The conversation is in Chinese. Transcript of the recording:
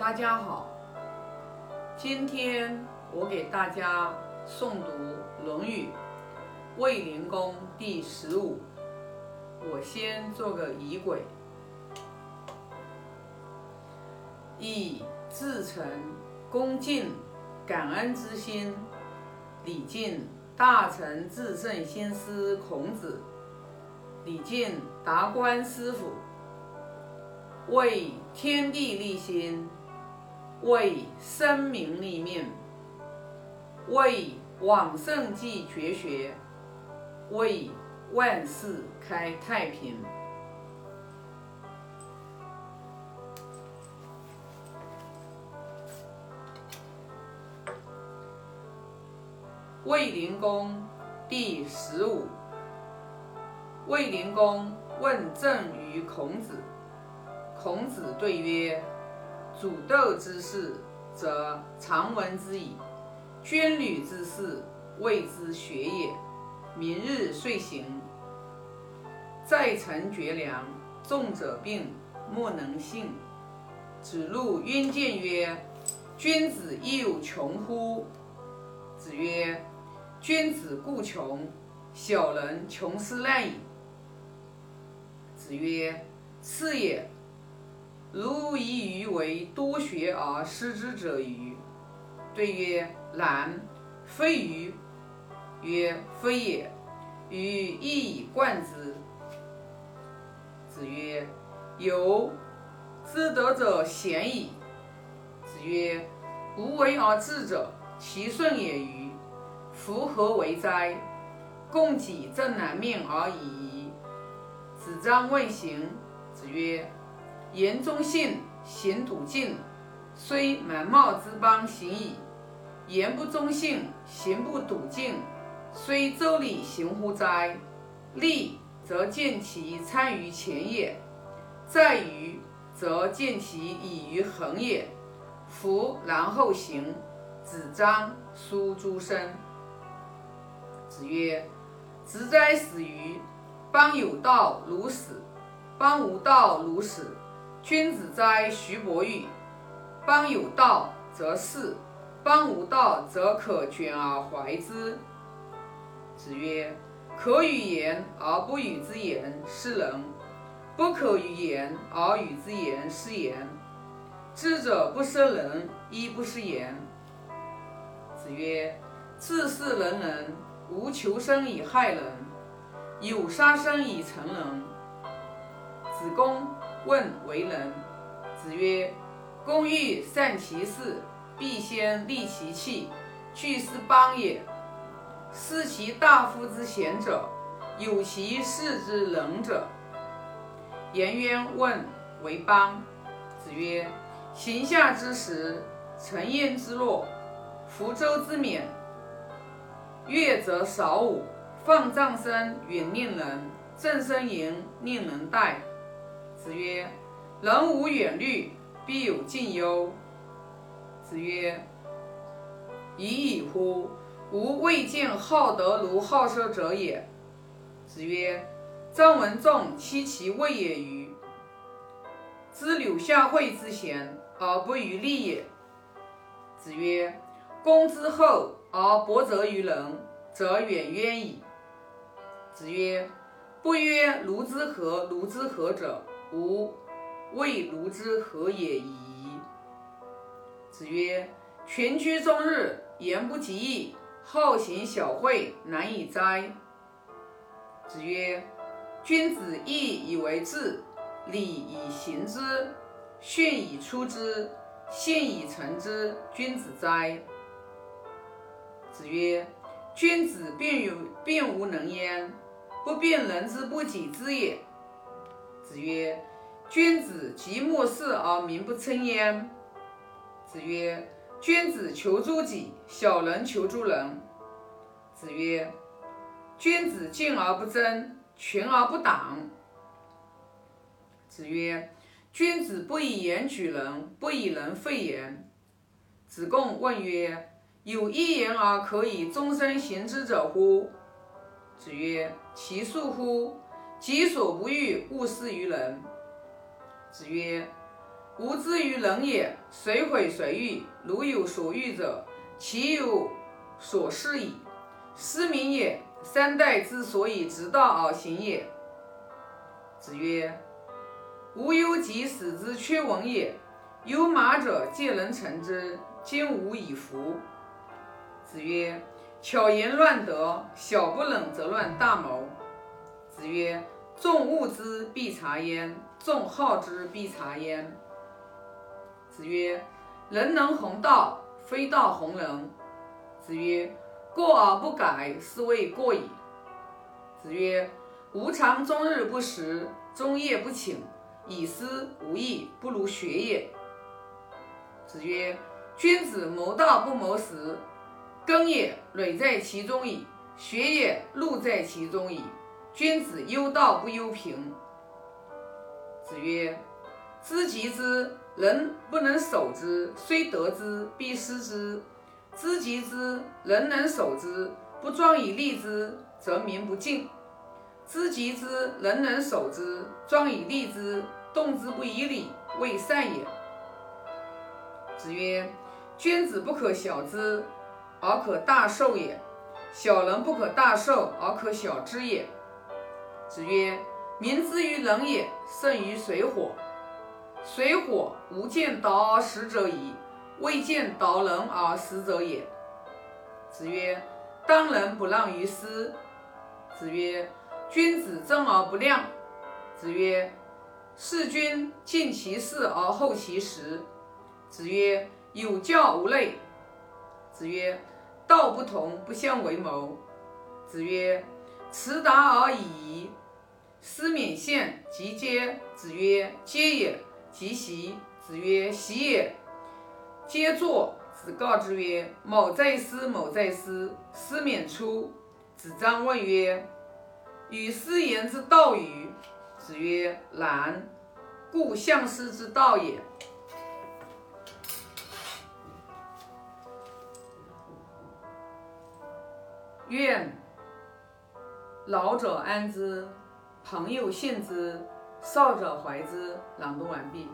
大家好，今天我给大家诵读《论语·卫灵公》第十五。我先做个仪轨，以至诚、恭敬、感恩之心，礼敬大成至圣先师孔子，礼敬达观师傅，为天地立心。为生民立命，为往圣继绝学，为万世开太平。卫灵公第十五。卫灵公问政于孔子，孔子对曰。主斗之事，则常闻之矣；捐履之事，谓之学也。明日遂行。在臣绝粮，众者病，莫能信。子路渊见曰：“君子亦有穷乎？”子曰：“君子固穷，小人穷斯滥矣。”子曰：“是也。”如以鱼为多学而失之者与？对曰：难。非鱼。曰：非也。鱼亦以贯之。子曰：有。知德者贤矣。子曰：无为而治者，其顺也与？夫何为哉？供给正南面而已。子张问行。子曰。言中信，行笃敬，虽蛮耄之邦行矣；言不中信，行不笃敬，虽周礼行乎哉？立则见其参于前也，在于则见其以于恒也。夫然后行。子张书诸生。子曰：直哉死于！邦有道如死，邦无道如死。君子哉，徐伯玉！邦有道则仕，邦无道则可卷而怀之。子曰：可与言而不与之言，是人；不可与言而与之言，是言。知者不失人，亦不失言。子曰：治世仁人，无求生以害人，有杀生以成仁。子贡。问为人，子曰：公欲善其事，必先利其器，具是邦也。失其大夫之贤者，有其事之仁者。颜渊问为邦，子曰：行下之时，成焉之洛，福州之冕。乐则少舞，放葬声远令人，正声迎令人待。子曰：“人无远虑，必有近忧。”子曰：“已矣乎！吾未见好德如好色者也。”子曰：“张文仲戚其位也与？知柳下惠之贤而不与利也。”子曰：“公之厚而薄责于人，则远渊矣。”子曰：“不曰如之何如之何者？”吾未如之何也已。子曰：群居终日，言不及义，好行小惠，难以哉？子曰：君子义以为质，礼以行之，训以出之，信以成之，君子哉？子曰：君子辩于辩无能焉，不辩人之不己知也。子曰：“君子及莫视而民不称焉。”子曰：“君子求诸己，小人求诸人。”子曰：“君子敬而不争，群而不党。”子曰：“君子不以言举人，不以人废言。”子贡问曰：“有一言而可以终身行之者乎？”子曰：“其恕乎！”己所不欲，勿施于人。子曰：吾之于人也，谁毁谁欲？如有所欲者，其有所失矣。失民也，三代之所以直道而行也。子曰：无忧及使之缺文也。有马者，皆能乘之，今吾以服。子曰：巧言乱德，小不忍则乱大谋。子曰：众恶之，必察焉；众好之，必察焉。子曰：人能弘道，非道弘人。子曰：过而不改，是谓过矣。子曰：吾尝终日不食，终夜不寝，以思无益，不如学也。子曰：君子谋道不谋食，耕也累在其中矣；学也禄在其中矣。君子忧道不忧贫。子曰：知己之人不能守之，虽得之，必失之。知己之人能守之，不庄以利之，则民不敬；知己之人能守之，庄以利之，动之不以礼，未善也。子曰：君子不可小之，而可大受也；小人不可大受，而可小之也。子曰：民之于人也，胜于水火。水火无见导而食者矣，未见导人而食者也。子曰：当仁不让于师。子曰：君子正而不量。子曰：事君尽其事而后其食。子曰：有教无类。子曰：道不同，不相为谋。子曰：辞达而已矣。思勉献及嗟。子曰：嗟也。及习。子曰：习也。嗟作。子告之曰：某在思，某在思。思勉出。子张问曰：与斯言之道与？子曰：然。故相师之道也。愿老者安之，朋友信之，少者怀之。朗读完毕。